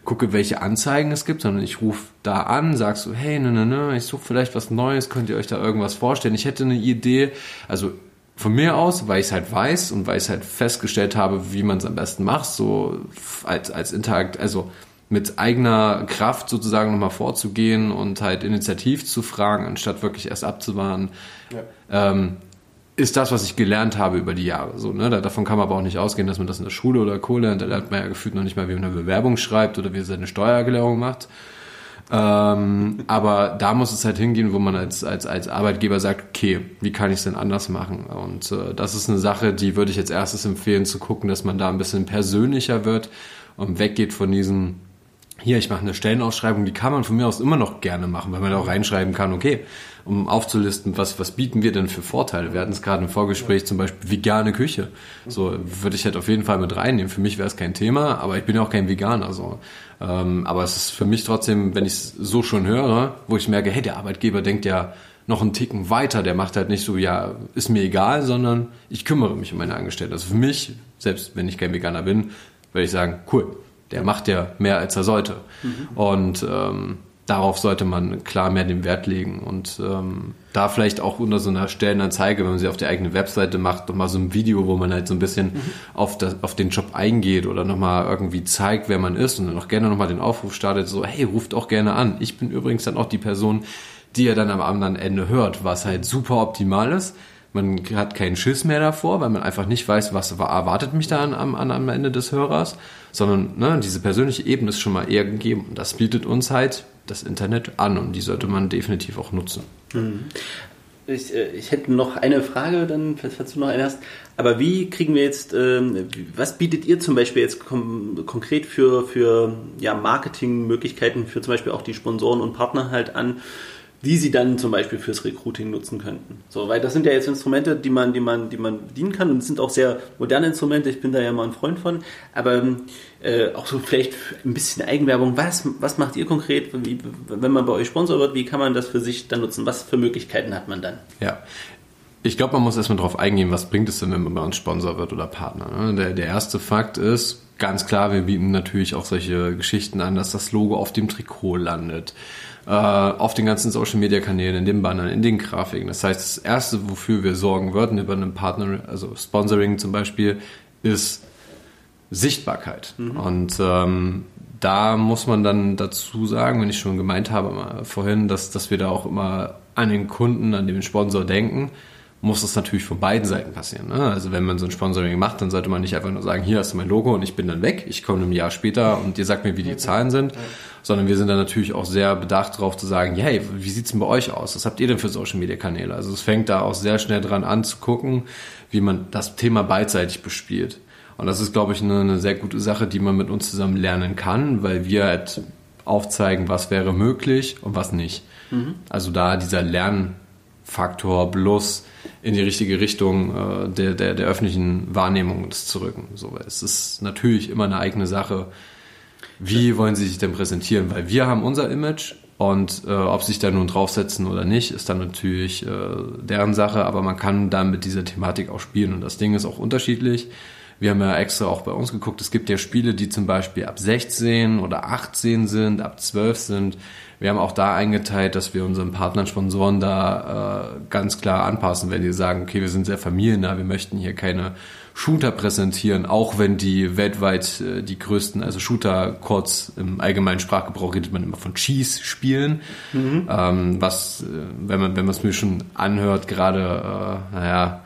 gucke, welche Anzeigen es gibt, sondern ich rufe da an, sag so, hey, ne, ne, ne, ich suche vielleicht was Neues, könnt ihr euch da irgendwas vorstellen? Ich hätte eine Idee, also von mir aus, weil ich es halt weiß und weil ich halt festgestellt habe, wie man es am besten macht, so als, als Interakt, also mit eigener Kraft sozusagen nochmal vorzugehen und halt initiativ zu fragen, anstatt wirklich erst abzuwarten, ja. ähm, ist das, was ich gelernt habe über die Jahre. So, ne? Davon kann man aber auch nicht ausgehen, dass man das in der Schule oder Co. lernt. Da lernt man ja gefühlt noch nicht mal, wie man eine Bewerbung schreibt oder wie er seine Steuererklärung macht. Ähm, aber da muss es halt hingehen, wo man als, als, als Arbeitgeber sagt, okay, wie kann ich es denn anders machen? Und äh, das ist eine Sache, die würde ich jetzt erstes empfehlen, zu gucken, dass man da ein bisschen persönlicher wird und weggeht von diesen hier, ich mache eine Stellenausschreibung, die kann man von mir aus immer noch gerne machen, weil man da auch reinschreiben kann, okay, um aufzulisten, was, was bieten wir denn für Vorteile? Wir hatten es gerade im Vorgespräch zum Beispiel vegane Küche. So würde ich halt auf jeden Fall mit reinnehmen. Für mich wäre es kein Thema, aber ich bin ja auch kein Veganer. So. Ähm, aber es ist für mich trotzdem, wenn ich es so schon höre, wo ich merke, hey, der Arbeitgeber denkt ja noch einen Ticken weiter, der macht halt nicht so, ja, ist mir egal, sondern ich kümmere mich um meine Angestellten. Also für mich, selbst wenn ich kein Veganer bin, würde ich sagen, cool, der macht ja mehr, als er sollte. Mhm. Und ähm, darauf sollte man klar mehr den Wert legen und ähm, da vielleicht auch unter so einer Stellenanzeige, wenn man sie auf die eigene Webseite macht, nochmal so ein Video, wo man halt so ein bisschen mhm. auf, das, auf den Job eingeht oder nochmal irgendwie zeigt, wer man ist und dann auch gerne nochmal den Aufruf startet, so, hey, ruft auch gerne an. Ich bin übrigens dann auch die Person, die er dann am anderen Ende hört, was halt super optimal ist man hat keinen Schiss mehr davor, weil man einfach nicht weiß, was erwartet mich da am, an, am Ende des Hörers, sondern ne, diese persönliche Ebene ist schon mal eher gegeben. Und das bietet uns halt das Internet an und die sollte man definitiv auch nutzen. Mhm. Ich, äh, ich, hätte noch eine Frage, dann, falls du noch eine hast. Aber wie kriegen wir jetzt, ähm, was bietet ihr zum Beispiel jetzt konkret für, für ja, Marketingmöglichkeiten für zum Beispiel auch die Sponsoren und Partner halt an? Die sie dann zum Beispiel fürs Recruiting nutzen könnten. So, weil das sind ja jetzt Instrumente, die man, die man, die man bedienen kann und sind auch sehr moderne Instrumente. Ich bin da ja mal ein Freund von. Aber äh, auch so vielleicht ein bisschen Eigenwerbung. Was, was macht ihr konkret, wie, wenn man bei euch Sponsor wird? Wie kann man das für sich dann nutzen? Was für Möglichkeiten hat man dann? Ja, Ich glaube, man muss erstmal darauf eingehen, was bringt es denn, wenn man bei uns Sponsor wird oder Partner. Ne? Der, der erste Fakt ist, ganz klar, wir bieten natürlich auch solche Geschichten an, dass das Logo auf dem Trikot landet, auf den ganzen Social Media Kanälen, in den Bannern, in den Grafiken. Das heißt, das erste, wofür wir sorgen würden über einen Partner, also Sponsoring zum Beispiel, ist Sichtbarkeit. Mhm. Und ähm, da muss man dann dazu sagen, wenn ich schon gemeint habe vorhin, dass, dass wir da auch immer an den Kunden, an den Sponsor denken, muss das natürlich von beiden Seiten passieren. Ne? Also wenn man so ein Sponsoring macht, dann sollte man nicht einfach nur sagen, hier hast du mein Logo und ich bin dann weg, ich komme ein Jahr später und ihr sagt mir, wie die Zahlen sind, sondern wir sind dann natürlich auch sehr bedacht darauf zu sagen, hey, wie sieht's denn bei euch aus? Was habt ihr denn für Social Media Kanäle? Also es fängt da auch sehr schnell dran an zu gucken, wie man das Thema beidseitig bespielt. Und das ist, glaube ich, eine, eine sehr gute Sache, die man mit uns zusammen lernen kann, weil wir halt aufzeigen, was wäre möglich und was nicht. Mhm. Also da dieser Lernfaktor plus in die richtige Richtung äh, der, der, der öffentlichen Wahrnehmung das zu rücken. So, es ist natürlich immer eine eigene Sache. Wie wollen sie sich denn präsentieren? Weil wir haben unser Image und äh, ob sie sich da nun draufsetzen oder nicht, ist dann natürlich äh, deren Sache, aber man kann dann mit dieser Thematik auch spielen und das Ding ist auch unterschiedlich. Wir haben ja extra auch bei uns geguckt, es gibt ja Spiele, die zum Beispiel ab 16 oder 18 sind, ab 12 sind. Wir haben auch da eingeteilt, dass wir unseren Partnern, Sponsoren da äh, ganz klar anpassen, wenn die sagen, okay, wir sind sehr familiennah, wir möchten hier keine Shooter präsentieren, auch wenn die weltweit äh, die größten, also Shooter kurz im allgemeinen Sprachgebrauch redet man immer von Cheese-Spielen, mhm. ähm, was, äh, wenn man wenn man es mir schon anhört, gerade, äh, naja,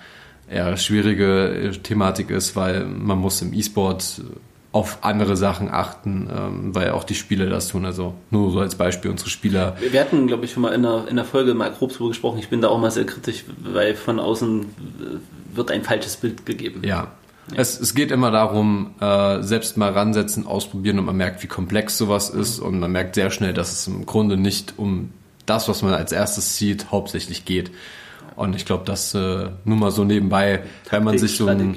eher schwierige äh, Thematik ist, weil man muss im E-Sport auf andere Sachen achten, ähm, weil auch die Spieler das tun. Also nur so als Beispiel unsere Spieler. Wir hatten, glaube ich, schon mal in der, in der Folge mal grob drüber gesprochen. Ich bin da auch mal sehr kritisch, weil von außen äh, wird ein falsches Bild gegeben. Ja. ja. Es, es geht immer darum, äh, selbst mal ransetzen, ausprobieren und man merkt, wie komplex sowas ist und man merkt sehr schnell, dass es im Grunde nicht um das, was man als erstes sieht, hauptsächlich geht. Und ich glaube, das äh, nur mal so nebenbei, Taktik, wenn man sich so ein,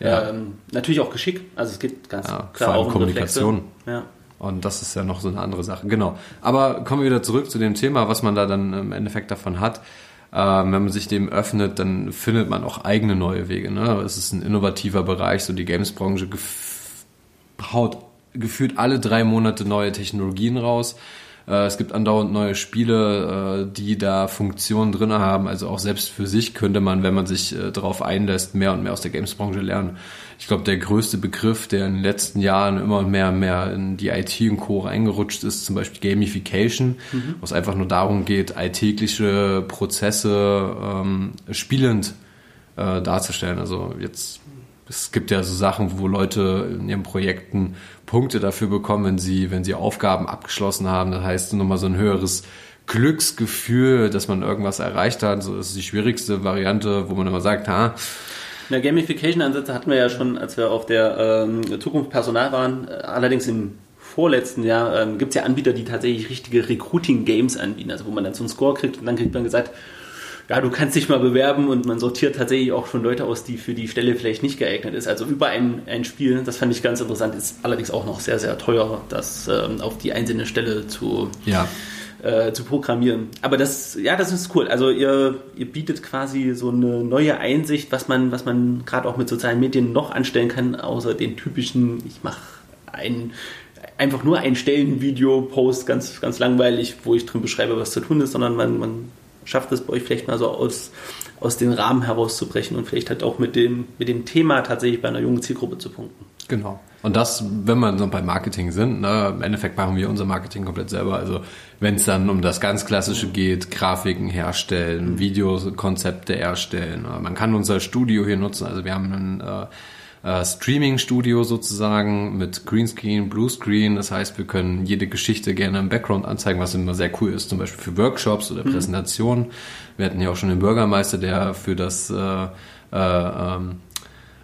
ja. ähm, natürlich auch Geschick. Also es geht ganz ja, klar auch um Kommunikation. Ja. Und das ist ja noch so eine andere Sache. Genau. Aber kommen wir wieder zurück zu dem Thema, was man da dann im Endeffekt davon hat. Ähm, wenn man sich dem öffnet, dann findet man auch eigene neue Wege. Ne? Es ist ein innovativer Bereich, so die Games-Branche haut gefühlt alle drei Monate neue Technologien raus. Äh, es gibt andauernd neue Spiele, äh, die da Funktionen drin haben. Also auch selbst für sich könnte man, wenn man sich äh, darauf einlässt, mehr und mehr aus der Gamesbranche lernen. Ich glaube, der größte Begriff, der in den letzten Jahren immer mehr und mehr in die IT und Co. reingerutscht ist, zum Beispiel Gamification, mhm. wo es einfach nur darum geht, alltägliche Prozesse ähm, spielend äh, darzustellen. Also jetzt es gibt ja so Sachen, wo Leute in ihren Projekten Punkte dafür bekommen, wenn sie, wenn sie Aufgaben abgeschlossen haben. Das heißt nochmal so ein höheres Glücksgefühl, dass man irgendwas erreicht hat. So ist die schwierigste Variante, wo man immer sagt, ha. Na, Gamification-Ansätze hatten wir ja schon, als wir auf der ähm, Zukunft Personal waren. Allerdings im vorletzten Jahr ähm, gibt es ja Anbieter, die tatsächlich richtige Recruiting-Games anbieten, also wo man dann so einen Score kriegt und dann kriegt man gesagt, ja, du kannst dich mal bewerben und man sortiert tatsächlich auch schon Leute aus, die für die Stelle vielleicht nicht geeignet ist. Also über ein, ein Spiel, das fand ich ganz interessant, ist allerdings auch noch sehr, sehr teuer, das ähm, auf die einzelne Stelle zu, ja. äh, zu programmieren. Aber das, ja, das ist cool. Also ihr, ihr bietet quasi so eine neue Einsicht, was man, was man gerade auch mit sozialen Medien noch anstellen kann, außer den typischen, ich mache ein einfach nur ein Stellenvideo-Post, ganz, ganz langweilig, wo ich drin beschreibe, was zu tun ist, sondern man, man schafft es bei euch vielleicht mal so aus, aus den Rahmen herauszubrechen und vielleicht halt auch mit dem, mit dem Thema tatsächlich bei einer jungen Zielgruppe zu punkten. Genau. Und das, wenn wir so bei Marketing sind, ne, im Endeffekt machen wir unser Marketing komplett selber. Also wenn es dann um das ganz Klassische geht, Grafiken herstellen, mhm. Videokonzepte erstellen. Man kann unser Studio hier nutzen. Also wir haben einen äh, äh, Streaming-Studio sozusagen mit Greenscreen, Bluescreen. Das heißt, wir können jede Geschichte gerne im Background anzeigen, was immer sehr cool ist, zum Beispiel für Workshops oder mhm. Präsentationen. Wir hatten ja auch schon den Bürgermeister, der für das äh, äh, ähm,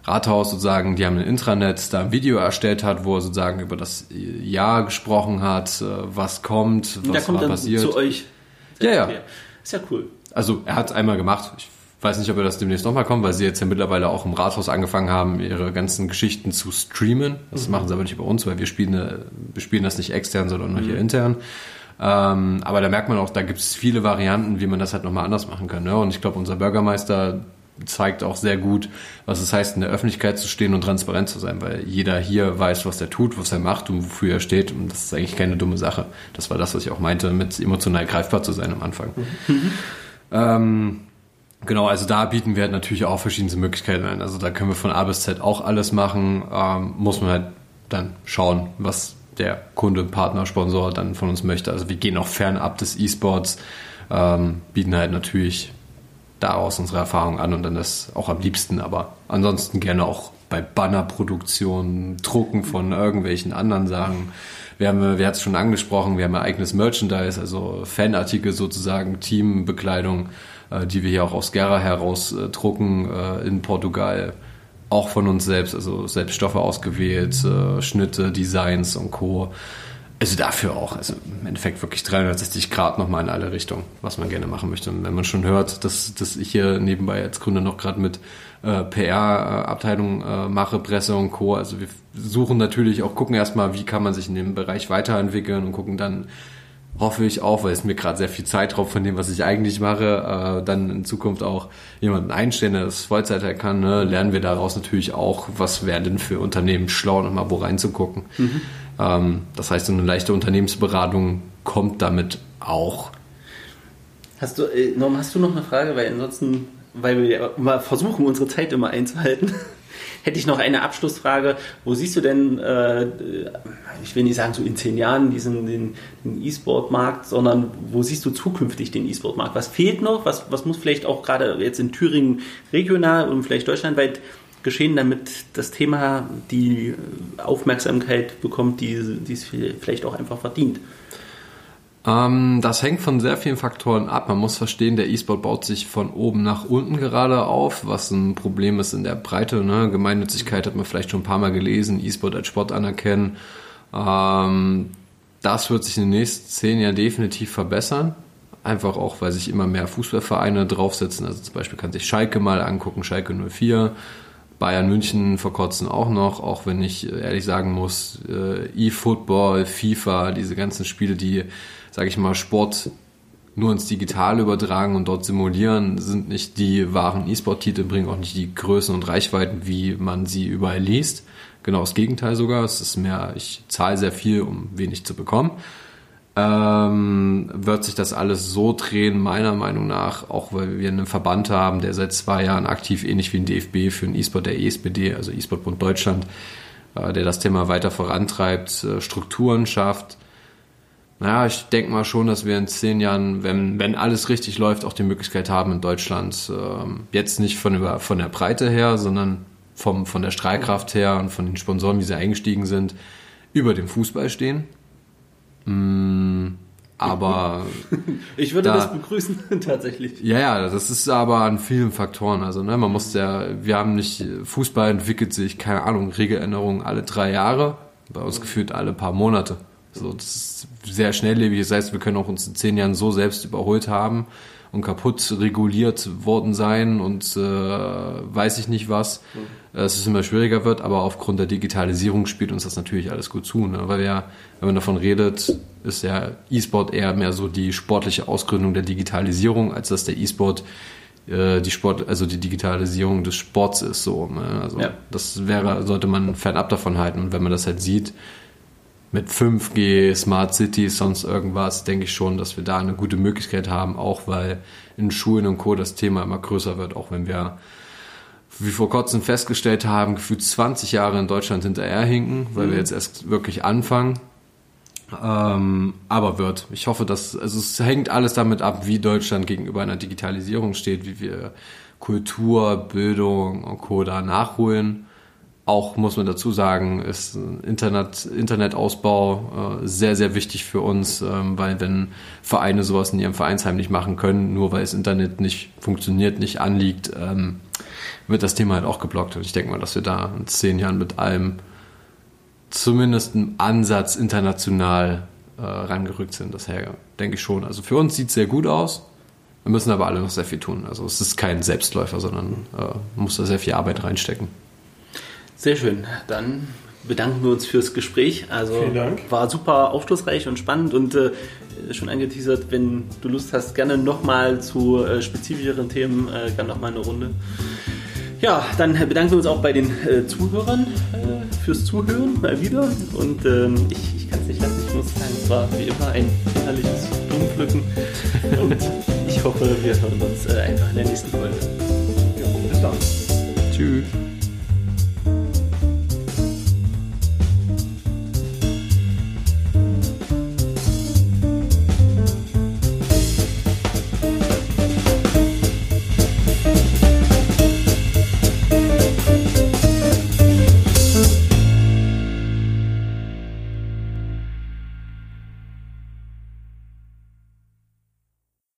Rathaus sozusagen, die haben ein Intranet, da ein Video erstellt hat, wo er sozusagen über das Jahr gesprochen hat, äh, was kommt, was da kommt dann passiert. zu euch. Ja, ja. Ist ja cool. Also er hat einmal gemacht. Ich weiß nicht, ob wir das demnächst nochmal kommen, weil sie jetzt ja mittlerweile auch im Rathaus angefangen haben, ihre ganzen Geschichten zu streamen. Das mhm. machen sie aber nicht bei uns, weil wir spielen, wir spielen das nicht extern, sondern nur mhm. hier intern. Ähm, aber da merkt man auch, da gibt es viele Varianten, wie man das halt nochmal anders machen kann. Ne? Und ich glaube, unser Bürgermeister zeigt auch sehr gut, was es heißt, in der Öffentlichkeit zu stehen und transparent zu sein, weil jeder hier weiß, was er tut, was er macht und wofür er steht. Und das ist eigentlich keine dumme Sache. Das war das, was ich auch meinte, mit emotional greifbar zu sein am Anfang. Mhm. Ähm, genau, also da bieten wir halt natürlich auch verschiedene Möglichkeiten ein. Also da können wir von A bis Z auch alles machen. Ähm, muss man halt dann schauen, was der Kunde, Partner, Sponsor dann von uns möchte. Also wir gehen auch fernab des E-Sports, ähm, bieten halt natürlich daraus unsere Erfahrung an und dann das auch am liebsten, aber ansonsten gerne auch bei Bannerproduktionen, Drucken von irgendwelchen anderen Sachen. Wir haben, wir hatten es schon angesprochen, wir haben ein eigenes Merchandise, also Fanartikel sozusagen, Teambekleidung, äh, die wir hier auch aus Gera heraus äh, drucken äh, in Portugal. Auch von uns selbst, also selbst Stoffe ausgewählt, äh, Schnitte, Designs und Co. Also dafür auch, also im Endeffekt wirklich 360 Grad nochmal in alle Richtungen, was man gerne machen möchte. Und wenn man schon hört, dass, dass ich hier nebenbei als Gründer noch gerade mit äh, PR-Abteilung äh, mache, Presse und Co. Also wir suchen natürlich auch, gucken erstmal, wie kann man sich in dem Bereich weiterentwickeln und gucken dann, hoffe ich auch, weil es mir gerade sehr viel Zeit raubt von dem, was ich eigentlich mache, äh, dann in Zukunft auch jemanden einstellen, der das Vollzeit kann. Ne? Lernen wir daraus natürlich auch, was wäre denn für Unternehmen schlau, nochmal wo reinzugucken. Mhm. Ähm, das heißt, eine leichte Unternehmensberatung kommt damit auch. Hast du, äh, Norm, hast du noch eine Frage? Weil ansonsten, weil wir immer versuchen, unsere Zeit immer einzuhalten, hätte ich noch eine Abschlussfrage. Wo siehst du denn, äh, ich will nicht sagen so in zehn Jahren diesen E-Sport-Markt, sondern wo siehst du zukünftig den E-Sport-Markt? Was fehlt noch? Was, was muss vielleicht auch gerade jetzt in Thüringen regional und vielleicht deutschlandweit geschehen, damit das Thema die Aufmerksamkeit bekommt, die, die es vielleicht auch einfach verdient? Ähm, das hängt von sehr vielen Faktoren ab. Man muss verstehen, der E-Sport baut sich von oben nach unten gerade auf, was ein Problem ist in der Breite. Ne? Gemeinnützigkeit hat man vielleicht schon ein paar Mal gelesen, E-Sport als Sport anerkennen. Ähm, das wird sich in den nächsten zehn Jahren definitiv verbessern. Einfach auch, weil sich immer mehr Fußballvereine draufsetzen. Also zum Beispiel kann sich Schalke mal angucken, Schalke 04 Bayern München vor kurzem auch noch, auch wenn ich ehrlich sagen muss, äh, E-Football, FIFA, diese ganzen Spiele, die, sage ich mal, Sport nur ins Digitale übertragen und dort simulieren, sind nicht die wahren E-Sport-Titel, bringen auch nicht die Größen und Reichweiten, wie man sie überall liest. Genau das Gegenteil sogar. Es ist mehr, ich zahle sehr viel, um wenig zu bekommen ähm, wird sich das alles so drehen, meiner Meinung nach, auch weil wir einen Verband haben, der seit zwei Jahren aktiv, ähnlich wie ein DFB für den E-Sport der ESPD, also E-Sport-Bund Deutschland, äh, der das Thema weiter vorantreibt, äh, Strukturen schafft. Naja, ich denke mal schon, dass wir in zehn Jahren, wenn, wenn alles richtig läuft, auch die Möglichkeit haben in Deutschland, äh, jetzt nicht von, über, von der Breite her, sondern vom, von der Strahlkraft her und von den Sponsoren, wie sie eingestiegen sind, über dem Fußball stehen Mm, aber. Ich würde da, das begrüßen, tatsächlich. Ja, ja, das ist aber an vielen Faktoren. Also, ne, man muss ja, wir haben nicht, Fußball entwickelt sich, keine Ahnung, Regeländerungen alle drei Jahre, bei uns gefühlt alle paar Monate. So, das ist sehr schnelllebig. Das heißt, wir können auch uns in zehn Jahren so selbst überholt haben und kaputt reguliert worden sein und äh, weiß ich nicht was, mhm. dass es immer schwieriger wird, aber aufgrund der Digitalisierung spielt uns das natürlich alles gut zu, ne? weil ja, wenn man davon redet, ist ja E-Sport eher mehr so die sportliche Ausgründung der Digitalisierung, als dass der E-Sport äh, die Sport, also die Digitalisierung des Sports ist so. Ne? Also ja. das wäre, sollte man fernab davon halten. Und wenn man das halt sieht, mit 5G, Smart Cities, sonst irgendwas, denke ich schon, dass wir da eine gute Möglichkeit haben, auch weil in Schulen und Co. das Thema immer größer wird, auch wenn wir, wie vor kurzem festgestellt haben, gefühlt 20 Jahre in Deutschland hinterherhinken, weil mhm. wir jetzt erst wirklich anfangen. Ähm, aber wird. Ich hoffe, dass, also es hängt alles damit ab, wie Deutschland gegenüber einer Digitalisierung steht, wie wir Kultur, Bildung und Co. da nachholen. Auch muss man dazu sagen, ist Internet, Internetausbau äh, sehr, sehr wichtig für uns, ähm, weil wenn Vereine sowas in ihrem Vereinsheim nicht machen können, nur weil das Internet nicht funktioniert, nicht anliegt, ähm, wird das Thema halt auch geblockt. Und ich denke mal, dass wir da in zehn Jahren mit allem zumindest einen Ansatz international äh, rangerückt sind. Daher denke ich schon. Also für uns sieht es sehr gut aus. Wir müssen aber alle noch sehr viel tun. Also es ist kein Selbstläufer, sondern äh, muss da sehr viel Arbeit reinstecken. Sehr schön. Dann bedanken wir uns fürs Gespräch. Also Vielen Dank. war super aufschlussreich und spannend und äh, schon angeteasert, wenn du Lust hast, gerne nochmal zu äh, spezifischeren Themen, äh, gerne nochmal eine Runde. Ja, dann bedanken wir uns auch bei den äh, Zuhörern äh, fürs Zuhören mal wieder. Und ähm, ich, ich kann es nicht lassen, ich muss sagen, es war wie immer ein innerliches Blumenpflücken. Und ich hoffe, wir hören uns äh, einfach in der nächsten Folge. Ja, bis dann. Tschüss.